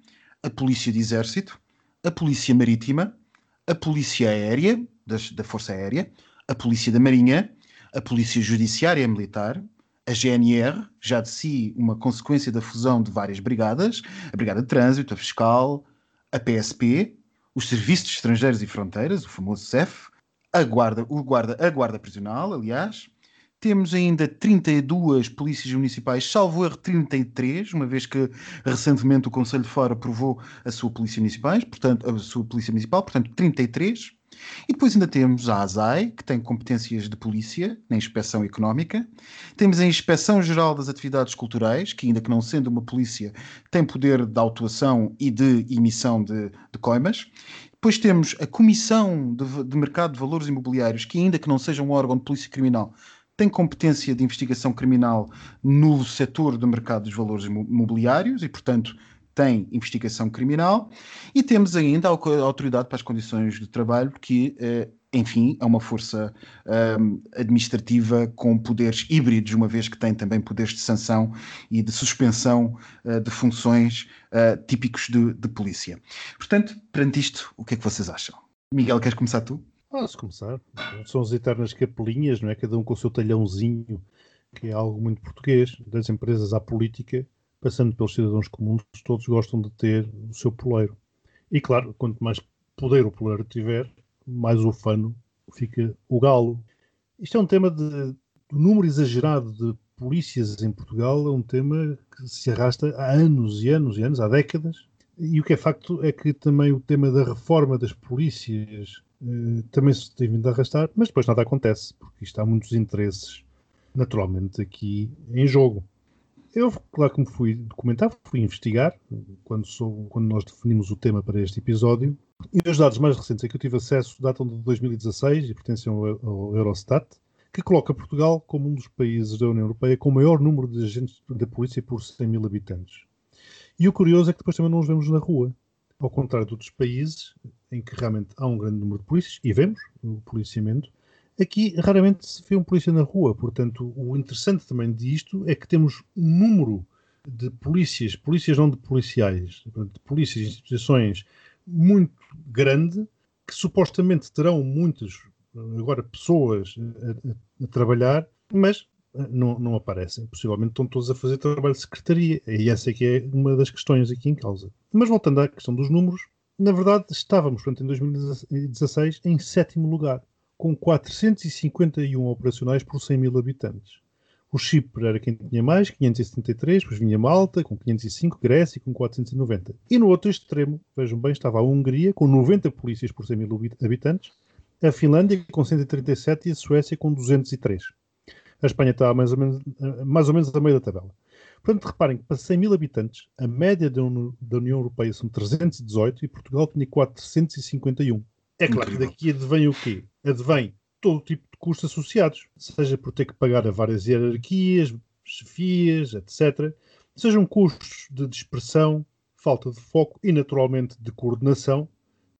a Polícia de Exército, a Polícia Marítima, a Polícia Aérea, das, da Força Aérea, a Polícia da Marinha, a Polícia Judiciária Militar, a GNR, já de si uma consequência da fusão de várias brigadas, a Brigada de Trânsito, a Fiscal, a PSP, os Serviços de Estrangeiros e Fronteiras, o famoso CEF, a Guarda, o guarda, a Guarda Prisional, aliás. Temos ainda 32 polícias municipais, salvo erro 33, uma vez que recentemente o Conselho de Fora aprovou a sua polícia municipais, portanto, a sua polícia municipal, portanto 33. E depois ainda temos a ASAI, que tem competências de polícia na inspeção económica. Temos a Inspeção Geral das Atividades Culturais, que, ainda que não sendo uma polícia, tem poder de autuação e de emissão de, de coimas. Depois temos a Comissão de, de Mercado de Valores Imobiliários, que, ainda que não seja um órgão de polícia criminal, tem competência de investigação criminal no setor do mercado dos valores imobiliários e, portanto, tem investigação criminal, e temos ainda a Autoridade para as Condições de Trabalho, que, eh, enfim, é uma força um, administrativa com poderes híbridos, uma vez que tem também poderes de sanção e de suspensão uh, de funções uh, típicos de, de, polícia. Portanto, perante isto, o que é que vocês acham? Miguel, queres começar tu? Posso começar. São as eternas capelinhas, não é? Cada um com o seu talhãozinho, que é algo muito português, das empresas à política passando pelos cidadãos comuns, todos gostam de ter o seu poleiro. E claro, quanto mais poder o poleiro tiver, mais ufano fica o galo. Isto é um tema de, do número exagerado de polícias em Portugal, é um tema que se arrasta há anos e anos e anos, há décadas. E o que é facto é que também o tema da reforma das polícias eh, também se tem vindo a arrastar, mas depois nada acontece, porque isto há muitos interesses, naturalmente, aqui em jogo. Eu, claro, como fui documentar, fui investigar, quando, sou, quando nós definimos o tema para este episódio, e os dados mais recentes a que eu tive acesso datam de 2016 e pertencem ao Eurostat, que coloca Portugal como um dos países da União Europeia com o maior número de agentes da polícia por 100 mil habitantes. E o curioso é que depois também não os vemos na rua. Ao contrário de outros países, em que realmente há um grande número de polícias, e vemos o policiamento, Aqui raramente se vê um polícia na rua, portanto, o interessante também disto é que temos um número de polícias, polícias não de policiais, de polícias e instituições muito grande, que supostamente terão muitas agora pessoas a, a, a trabalhar, mas eh, não, não, aparecem. Possivelmente estão todos a fazer trabalho de secretaria. E essa é que é uma das questões aqui em causa. Mas voltando à questão dos números, na verdade estávamos, portanto, em 2016 em sétimo lugar com 451 operacionais por 100 mil habitantes. O Chipre era quem tinha mais, 573, depois vinha Malta com 505, Grécia com 490. E no outro extremo, vejam bem, estava a Hungria com 90 polícias por 100 mil habitantes, a Finlândia com 137 e a Suécia com 203. A Espanha estava mais ou menos, mais ou menos a meio da tabela. Portanto, reparem que para 100 mil habitantes, a média da União Europeia são 318 e Portugal tinha 451. É claro que daqui advém o quê? Advém todo tipo de custos associados, seja por ter que pagar a várias hierarquias, chefias, etc. Sejam custos de dispersão, falta de foco e, naturalmente, de coordenação,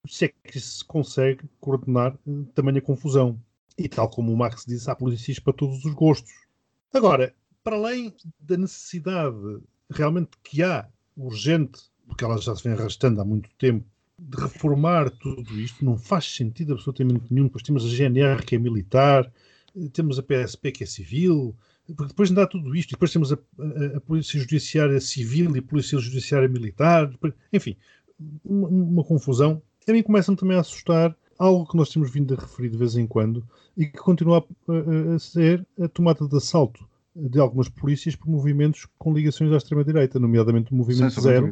se é que se consegue coordenar eh, tamanha confusão. E tal como o Marx disse, há polícias para todos os gostos. Agora, para além da necessidade realmente que há, urgente, porque ela já se vem arrastando há muito tempo, de reformar tudo isto não faz sentido absolutamente nenhum. Depois temos a GNR que é militar, temos a PSP que é civil, porque depois dá tudo isto, e depois temos a, a, a, Polícia Judiciária Civil e a Polícia Judiciária Militar, enfim, uma, uma, confusão. A mim começam também a assustar algo que nós temos vindo a referir de vez em quando e que continua a, a ser a tomada de assalto de algumas polícias por movimentos com ligações à extrema-direita, nomeadamente o Movimento Zero,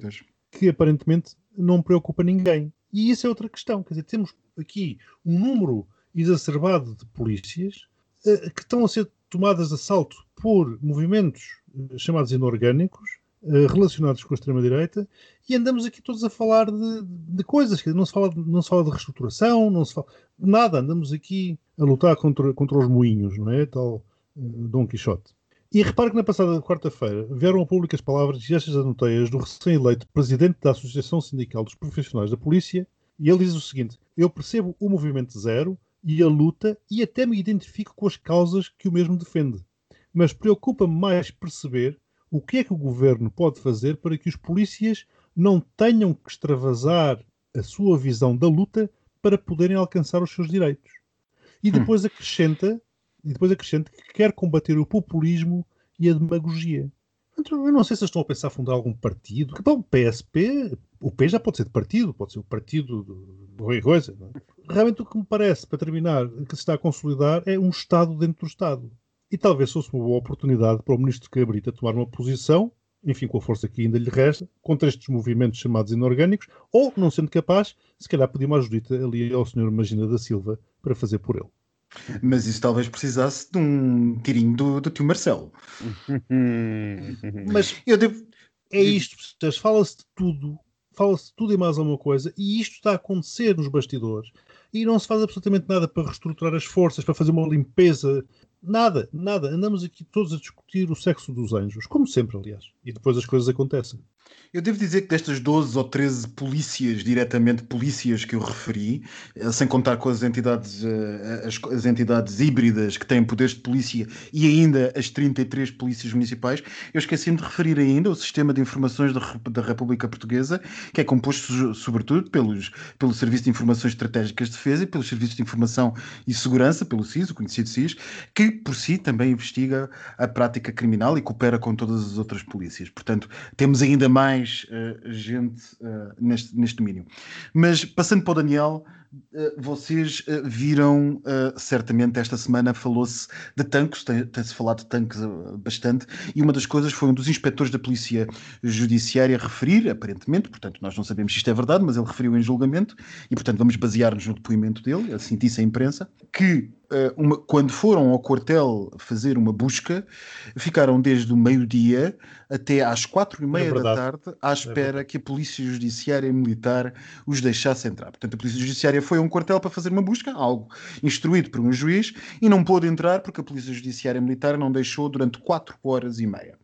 que aparentemente não preocupa ninguém. E isso é outra questão. Quer dizer, temos aqui um número exacerbado de polícias uh, que estão a ser tomadas de assalto por movimentos uh, chamados inorgânicos, uh, relacionados com a extrema-direita e andamos aqui todos a falar de, de coisas, que não se, fala, não se fala de reestruturação, não se fala nada, andamos aqui a lutar contra, contra os moinhos, não é? Tal Dom Quixote. E repare que na passada quarta-feira vieram a público as palavras e estas anoteias do recém-eleito presidente da Associação Sindical dos Profissionais da Polícia, e ele diz o seguinte: Eu percebo o movimento zero e a luta e até me identifico com as causas que o mesmo defende. Mas preocupa-me mais perceber o que é que o governo pode fazer para que os polícias não tenham que extravasar a sua visão da luta para poderem alcançar os seus direitos. E hum. depois acrescenta e depois acrescenta que quer combater o populismo e a demagogia. Então, eu não sei se estão a pensar fundar algum partido. Bom, PSP, o P já pode ser de partido, pode ser o partido do Rui Coisa. É? Realmente o que me parece, para terminar, que se está a consolidar é um Estado dentro do Estado. E talvez fosse uma boa oportunidade para o ministro Cabrita tomar uma posição, enfim, com a força que ainda lhe resta, contra estes movimentos chamados inorgânicos, ou, não sendo capaz, se calhar pedir uma ajudita ali ao Sr. Magina da Silva para fazer por ele. Mas isso talvez precisasse de um tirinho do, do tio Marcelo. Mas eu devo. É isto, fala-se de tudo, fala-se de tudo e mais alguma coisa, e isto está a acontecer nos bastidores. E não se faz absolutamente nada para reestruturar as forças, para fazer uma limpeza. Nada, nada. Andamos aqui todos a discutir o sexo dos anjos, como sempre, aliás. E depois as coisas acontecem. Eu devo dizer que destas 12 ou 13 polícias, diretamente polícias que eu referi, eh, sem contar com as entidades, eh, as, as, entidades híbridas que têm poderes de polícia e ainda as 33 polícias municipais, eu esqueci-me de referir ainda o Sistema de Informações da, da República Portuguesa, que é composto sobretudo pelos, pelo Serviço de Informações Estratégicas de Defesa e pelos Serviços de Informação e Segurança, pelo SIS, o conhecido SIS, que por si também investiga a prática criminal e coopera com todas as outras polícias. Portanto, temos ainda mais uh, gente uh, neste, neste domínio. Mas passando para o Daniel, uh, vocês viram certamente esta semana falou-se de tanques, tem-se tem falado de tanques bastante, e uma das coisas foi um dos inspectores da Polícia Judiciária referir, aparentemente, portanto nós não sabemos se isto é verdade, mas ele referiu em julgamento, e portanto vamos basear-nos no depoimento dele, assim disse a imprensa, que eh, uma, quando foram ao quartel fazer uma busca, ficaram desde o meio-dia até às quatro e meia é da tarde à é espera é que a Polícia Judiciária e Militar os deixasse entrar. Portanto, a Polícia Judiciária foi a um quartel para fazer uma busca, algo instruído por um juiz, e não pôde entrar porque a Polícia Judiciária e Militar não deixou durante quatro horas e meia.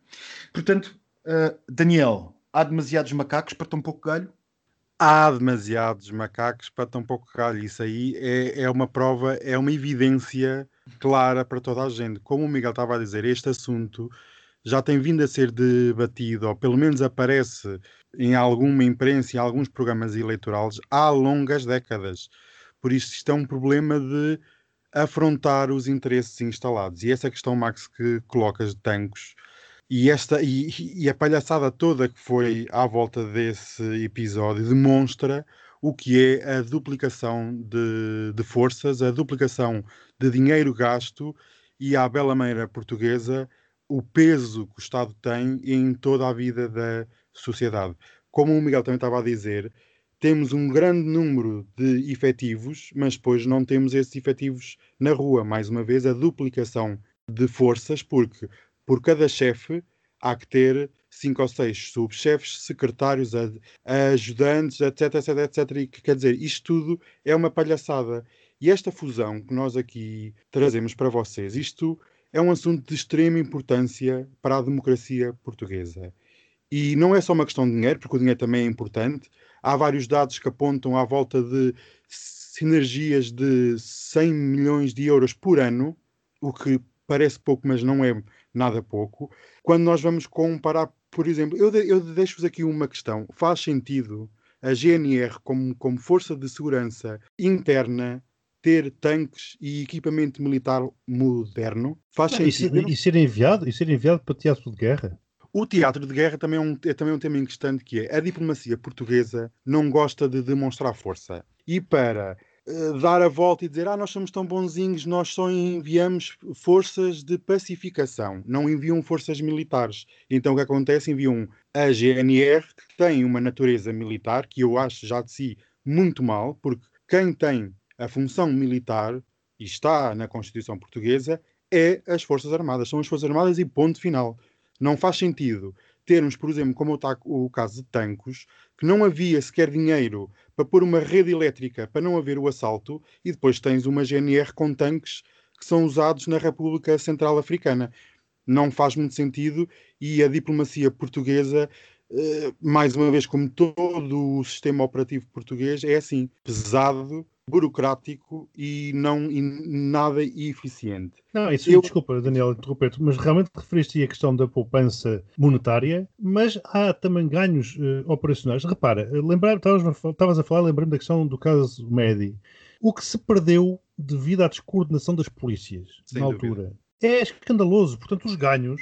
Portanto, uh, Daniel, há demasiados macacos para tão pouco galho? Há demasiados macacos para tão pouco galho. Isso aí é, é uma prova, é uma evidência clara para toda a gente. Como o Miguel estava a dizer, este assunto já tem vindo a ser debatido, ou pelo menos aparece em alguma imprensa, em alguns programas eleitorais, há longas décadas. Por isso, isto é um problema de afrontar os interesses instalados. E essa questão, Max, que colocas de tancos, e, esta, e, e a palhaçada toda que foi à volta desse episódio demonstra o que é a duplicação de, de forças, a duplicação de dinheiro gasto e, à bela maneira portuguesa, o peso que o Estado tem em toda a vida da sociedade. Como o Miguel também estava a dizer, temos um grande número de efetivos, mas depois não temos esses efetivos na rua. Mais uma vez, a duplicação de forças, porque por cada chefe há que ter cinco ou seis subchefes, secretários, ajudantes, etc, etc, etc. E que quer dizer, isto tudo é uma palhaçada. E esta fusão que nós aqui trazemos para vocês, isto é um assunto de extrema importância para a democracia portuguesa. E não é só uma questão de dinheiro, porque o dinheiro também é importante. Há vários dados que apontam à volta de sinergias de 100 milhões de euros por ano, o que parece pouco, mas não é nada pouco. Quando nós vamos comparar, por exemplo, eu, de, eu deixo-vos aqui uma questão: faz sentido a GNR, como, como força de segurança interna, ter tanques e equipamento militar moderno? Faz não, sentido? E, e, ser enviado, e ser enviado para teatro de guerra? O teatro de guerra também é, um, é também um tema inquistante que é a diplomacia portuguesa não gosta de demonstrar força. E para dar a volta e dizer: Ah, nós somos tão bonzinhos, nós só enviamos forças de pacificação, não enviam forças militares. Então o que acontece? Enviam a GNR, que tem uma natureza militar, que eu acho já de si muito mal, porque quem tem a função militar e está na Constituição Portuguesa é as Forças Armadas. São as Forças Armadas e ponto final. Não faz sentido termos, por exemplo, como está o caso de Tancos, que não havia sequer dinheiro para pôr uma rede elétrica para não haver o assalto, e depois tens uma GNR com tanques que são usados na República Central Africana. Não faz muito sentido e a diplomacia portuguesa, eh, mais uma vez, como todo o sistema operativo português, é assim, pesado, burocrático e não e nada eficiente. Não, isso, Eu- desculpa, Daniel, interromper-te, mas realmente referiste a questão da poupança monetária, mas há também ganhos eh, operacionais. Repara, eh, lembrar, estavas a fa- estavas a falar, lembrando da questão do caso Medi. O que se perdeu devido à descoordenação das polícias Sem na dúvida. altura é escandaloso. Portanto, os ganhos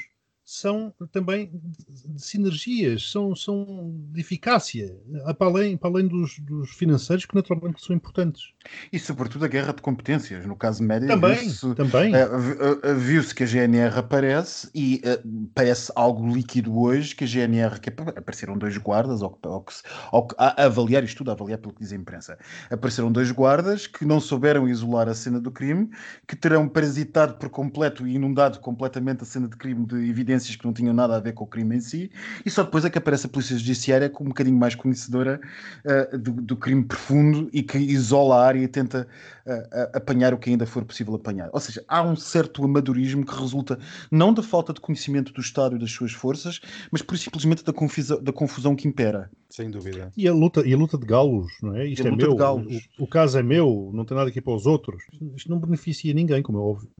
são também de sinergias, são, são de eficácia, eh, para além, para além dos, dos financeiros, que naturalmente são importantes. E sobretudo a guerra de competências. No caso médio, Também, viu-se também. eh, vi- eh, viu-se que a GNR aparece e eh, parece algo líquido hoje que a GNR, que ap- apareceram dois guardas, se- ou que- a, avaliar isto tudo, a avaliar pelo que diz a imprensa, apareceram dois guardas que não souberam isolar a cena do crime, que terão parasitado por completo e inundado completamente a cena de crime de evidências que não tinham nada a ver com o crime em si, e só depois é que aparece a Polícia Judiciária com um bocadinho mais conhecedora eh, do, do crime profundo e que isola a área e tenta eh, apanhar o que ainda for possível apanhar. Ou seja, há um certo amadorismo que resulta não da falta de conhecimento do Estado e das suas forças, mas por simplesmente da confusão, da confusão que impera. Sem dúvida. E a luta, e a luta de galos, não é? Isto é meu, o, o caso é meu, não tem nada aqui para os outros. Isto não beneficia ninguém, como é óbvio.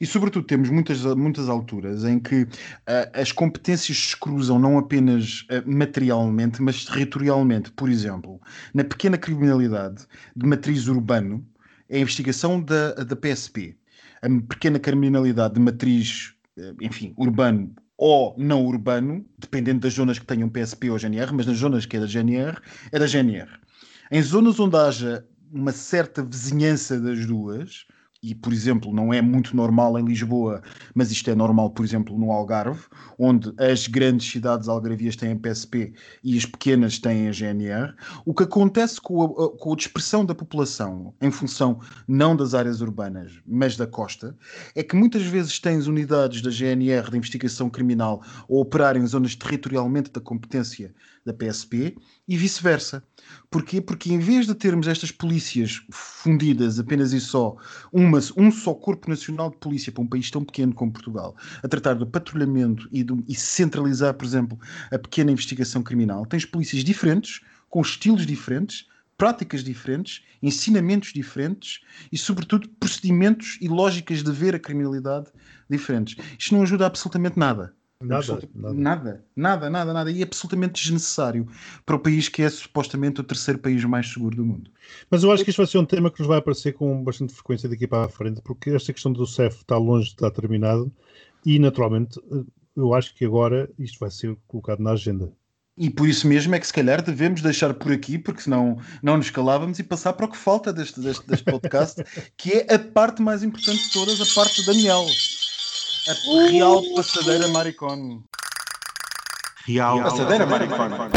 E, sobretudo, temos muitas, muitas alturas em que ah, as competências se cruzam não apenas ah, materialmente, mas territorialmente. Por exemplo, na pequena criminalidade de matriz urbano, é a investigação da, da PSP. A pequena criminalidade de matriz, eh, enfim, urbano ou não urbano, dependendo das zonas que tenham PSP ou GNR, mas nas zonas que é da GNR, é da GNR. Em zonas onde haja uma certa vizinhança das duas, e, por exemplo, não é muito normal em Lisboa, mas isto é normal, por exemplo, no Algarve, onde as grandes cidades algarvias têm PSP e as pequenas têm a GNR, o que acontece com a, com a dispersão da população em função não das áreas urbanas, mas da costa, é que muitas vezes tens unidades da GNR de investigação criminal a operar em zonas territorialmente da competência da PSP e vice-versa. Porquê? Porque em vez de termos estas polícias fundidas apenas e só, uma, um só corpo nacional de polícia para um país tão pequeno como Portugal, a tratar do patrulhamento e, do, e centralizar, por exemplo, a pequena investigação criminal, tens polícias diferentes, com estilos diferentes, práticas diferentes, ensinamentos diferentes e, sobretudo, procedimentos e lógicas de ver a criminalidade diferentes. Isto não ajuda absolutamente nada. Nada, Absoluta- nada. nada, nada, nada. E é absolutamente desnecessário para o país que é supostamente o terceiro país mais seguro do mundo. Mas eu acho que isto vai ser um tema que nos vai aparecer com bastante frequência daqui para a frente, porque esta questão do CEF está longe de estar terminado e, naturalmente, eh, eu acho que agora isto vai ser colocado na agenda. E por isso mesmo é que se calhar devemos deixar por aqui, porque senão não nos calávamos e passar para o que falta deste, deste, deste podcast, que é a parte mais importante de todas, a parte de Daniel. A real passadeira maricone. Real. Passadeira, maricona.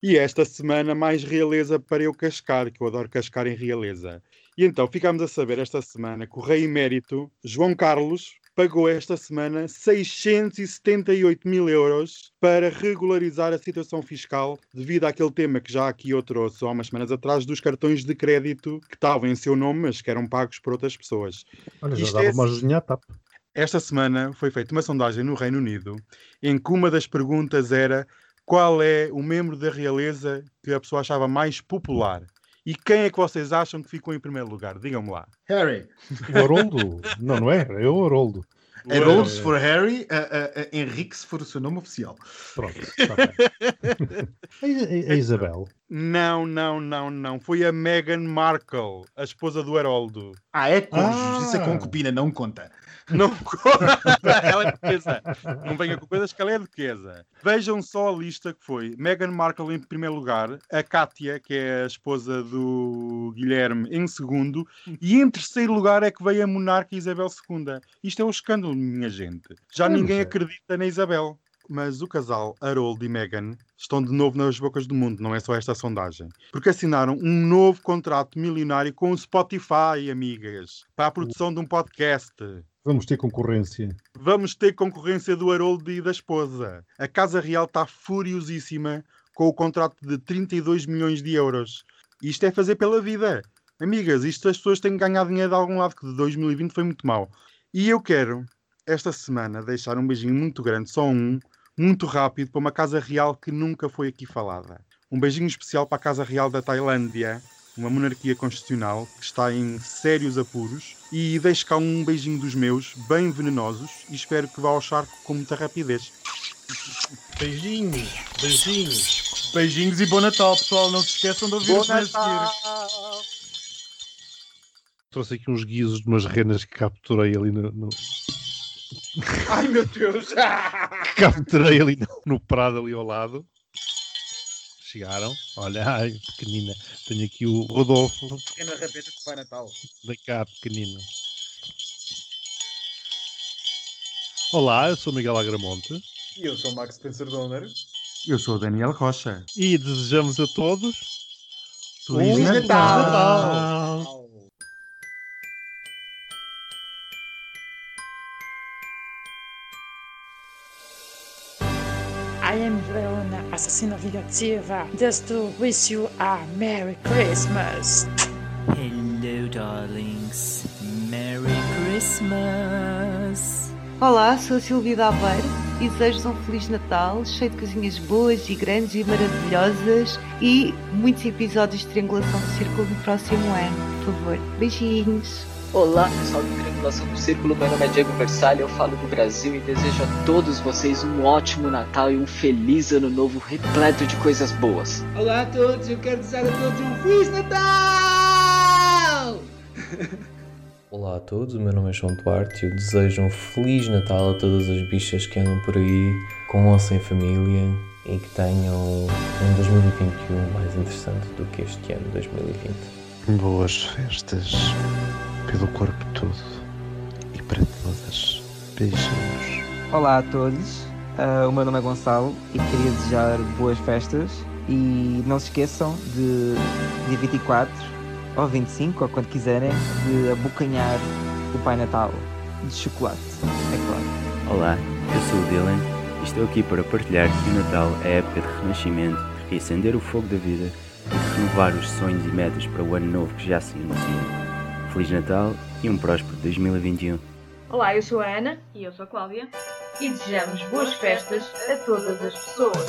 E esta semana mais realeza para eu cascar, que eu adoro cascar em realeza. E então ficámos a saber esta semana que o rei emérito, João Carlos, pagou esta semana 678 mil euros para regularizar a situação fiscal devido àquele tema que já aqui eu trouxe há umas semanas atrás dos cartões de crédito que estavam em seu nome, mas que eram pagos por outras pessoas. Olha, já Isto dava é uma ajudinha à TAP. Esta semana foi feita uma sondagem no Reino Unido em que uma das perguntas era qual é o membro da realeza que a pessoa achava mais popular. E quem é que vocês acham que ficou em primeiro lugar? Digam-me lá. Harry. O Haroldo? não, não é? É o Haroldo. Harold se for Harry, a- a Henrique se for o seu nome oficial. Pronto. está bem. a, a- a Isabel. Não, não, não, não. Foi a Meghan Markle, a esposa do Haroldo. Ah, é cônjuge, isso é Ah. concubina, não conta. Não ela é duquesa. Não venha com coisas que ela é duquesa. Vejam só a lista que foi. Meghan Markle em primeiro lugar, a Kátia, que é a esposa do Guilherme, em segundo, e em terceiro lugar é que veio a monarca Isabel II. Isto é um escândalo, minha gente. Já não ninguém sei. acredita na Isabel. Mas o casal Harold e Meghan estão de novo nas bocas do mundo, não é só esta sondagem. Porque assinaram um novo contrato milionário com o Spotify, amigas, para a produção de um podcast. Vamos ter concorrência. Vamos ter concorrência do Haroldo e da esposa. A Casa Real está furiosíssima com o contrato de 32 milhões de euros. Isto é fazer pela vida. Amigas, isto as pessoas têm que ganhar dinheiro de algum lado, que de 2020 foi muito mau. E eu quero, esta semana, deixar um beijinho muito grande, só um, muito rápido, para uma Casa Real que nunca foi aqui falada. Um beijinho especial para a Casa Real da Tailândia, uma monarquia constitucional que está em sérios apuros. E deixo cá um beijinho dos meus, bem venenosos, e espero que vá ao charco com muita rapidez. Beijinhos, beijinhos. Beijinhos e bom Natal, pessoal. Não se esqueçam de ouvir Bom os meus Natal! Trouxe aqui uns guizos de umas renas que capturei ali no. no- Ai meu Deus! que capturei ali no, no prado ali ao lado. Chegaram. Olha, ai, pequenina. Tenho aqui o Rodolfo. Pequena rabeta de Pai Natal. Da cá, pequenino. Olá, eu sou Miguel Agramonte E eu sou o Max Spencer Donner. Eu sou o Daniel Rocha. e desejamos a todos Feliz um Natal! Natal. I am Leona, assassina vingativa, just to wish you a Merry Christmas. Hello, darlings. Merry Christmas. Olá, sou a Silvia da Aveiro e desejo-vos um Feliz Natal, cheio de coisinhas boas e grandes e maravilhosas e muitos episódios de Triangulação do Círculo no próximo ano, por favor. Beijinhos! Olá, pessoal do Triangulação do Círculo, meu nome é Diego Versalho, eu falo do Brasil e desejo a todos vocês um ótimo Natal e um feliz ano novo repleto de coisas boas. Olá a todos, eu quero desejar a todos um Feliz Natal! Olá a todos, o meu nome é João Duarte e eu desejo um Feliz Natal a todas as bichas que andam por aí com ou sem família e que tenham um 2021 mais interessante do que este ano 2020. Boas festas pelo corpo todo e para todas. Beijinhos. Olá a todos, Ah, o meu nome é Gonçalo e queria desejar boas festas e não se esqueçam de dia 24 ou 25 ou quando quiserem de abocanhar o Pai Natal de chocolate, é claro. Olá, eu sou o Dylan e estou aqui para partilhar que o Natal é a época de renascimento, de reacender o fogo da vida e de renovar os sonhos e metas para o ano novo que já se anuncia. Feliz Natal e um próspero 2021. Olá, eu sou a Ana e eu sou a Cláudia e desejamos boas festas a todas as pessoas.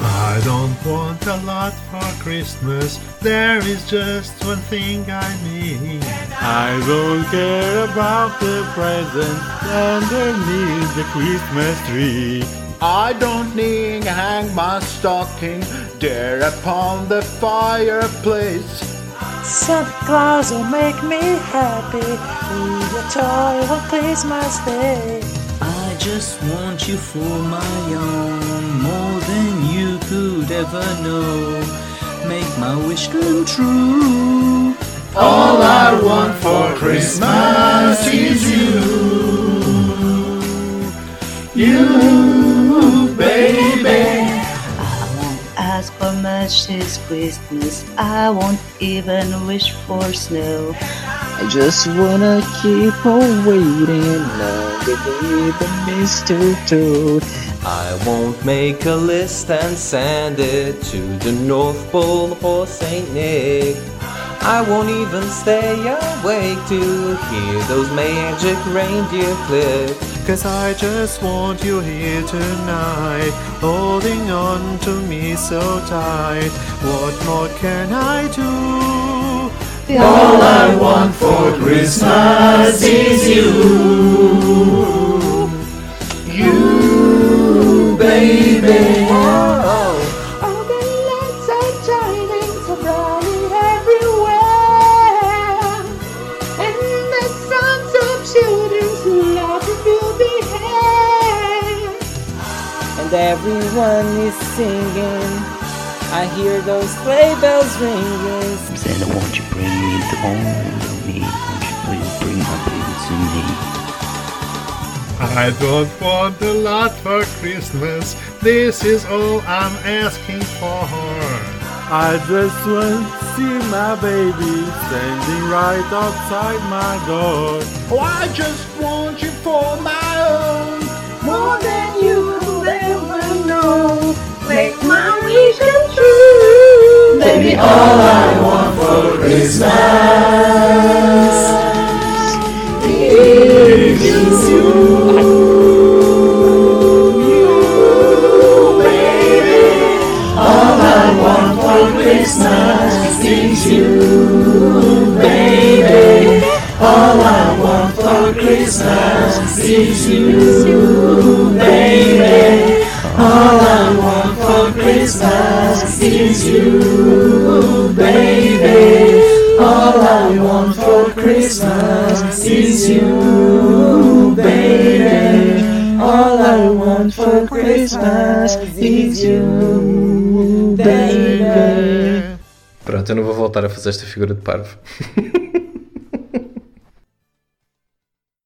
I don't want a lot for Christmas. There is just one thing I need. I don't care about the presents underneath the Christmas tree. I don't need to hang my stocking there upon the fireplace. Santa Claus will make me happy with a toy on my stay. I just want you for my own, more than you could ever know. Make my wish come true. All I want for Christmas is you. You, baby. Ask for much this Christmas. I won't even wish for snow. I just wanna keep on waiting underneath the mistletoe. I won't make a list and send it to the North Pole or St. Nick. I won't even stay awake to hear those magic reindeer click. Cause I just want you here tonight, holding on to me so tight. What more can I do? All I want for Christmas is you. You, baby. Everyone is singing. I hear those sleigh bells ringing. Santa, won't you bring me the home to me? Won't you please bring my baby to me? I don't want a lot for Christmas. This is all I'm asking for. I just want to see my baby standing right outside my door. Oh, I just want you for my own, more than you could ever. Make my wish come true, Baby, all I want for Christmas is you, baby. All I want for Christmas is you, baby. All I want for Christmas is you, baby. Is you, baby. All I want for Christmas is you, baby. All I want for Christmas is you, baby. Pronto, eu não vou voltar a fazer esta figura de parvo.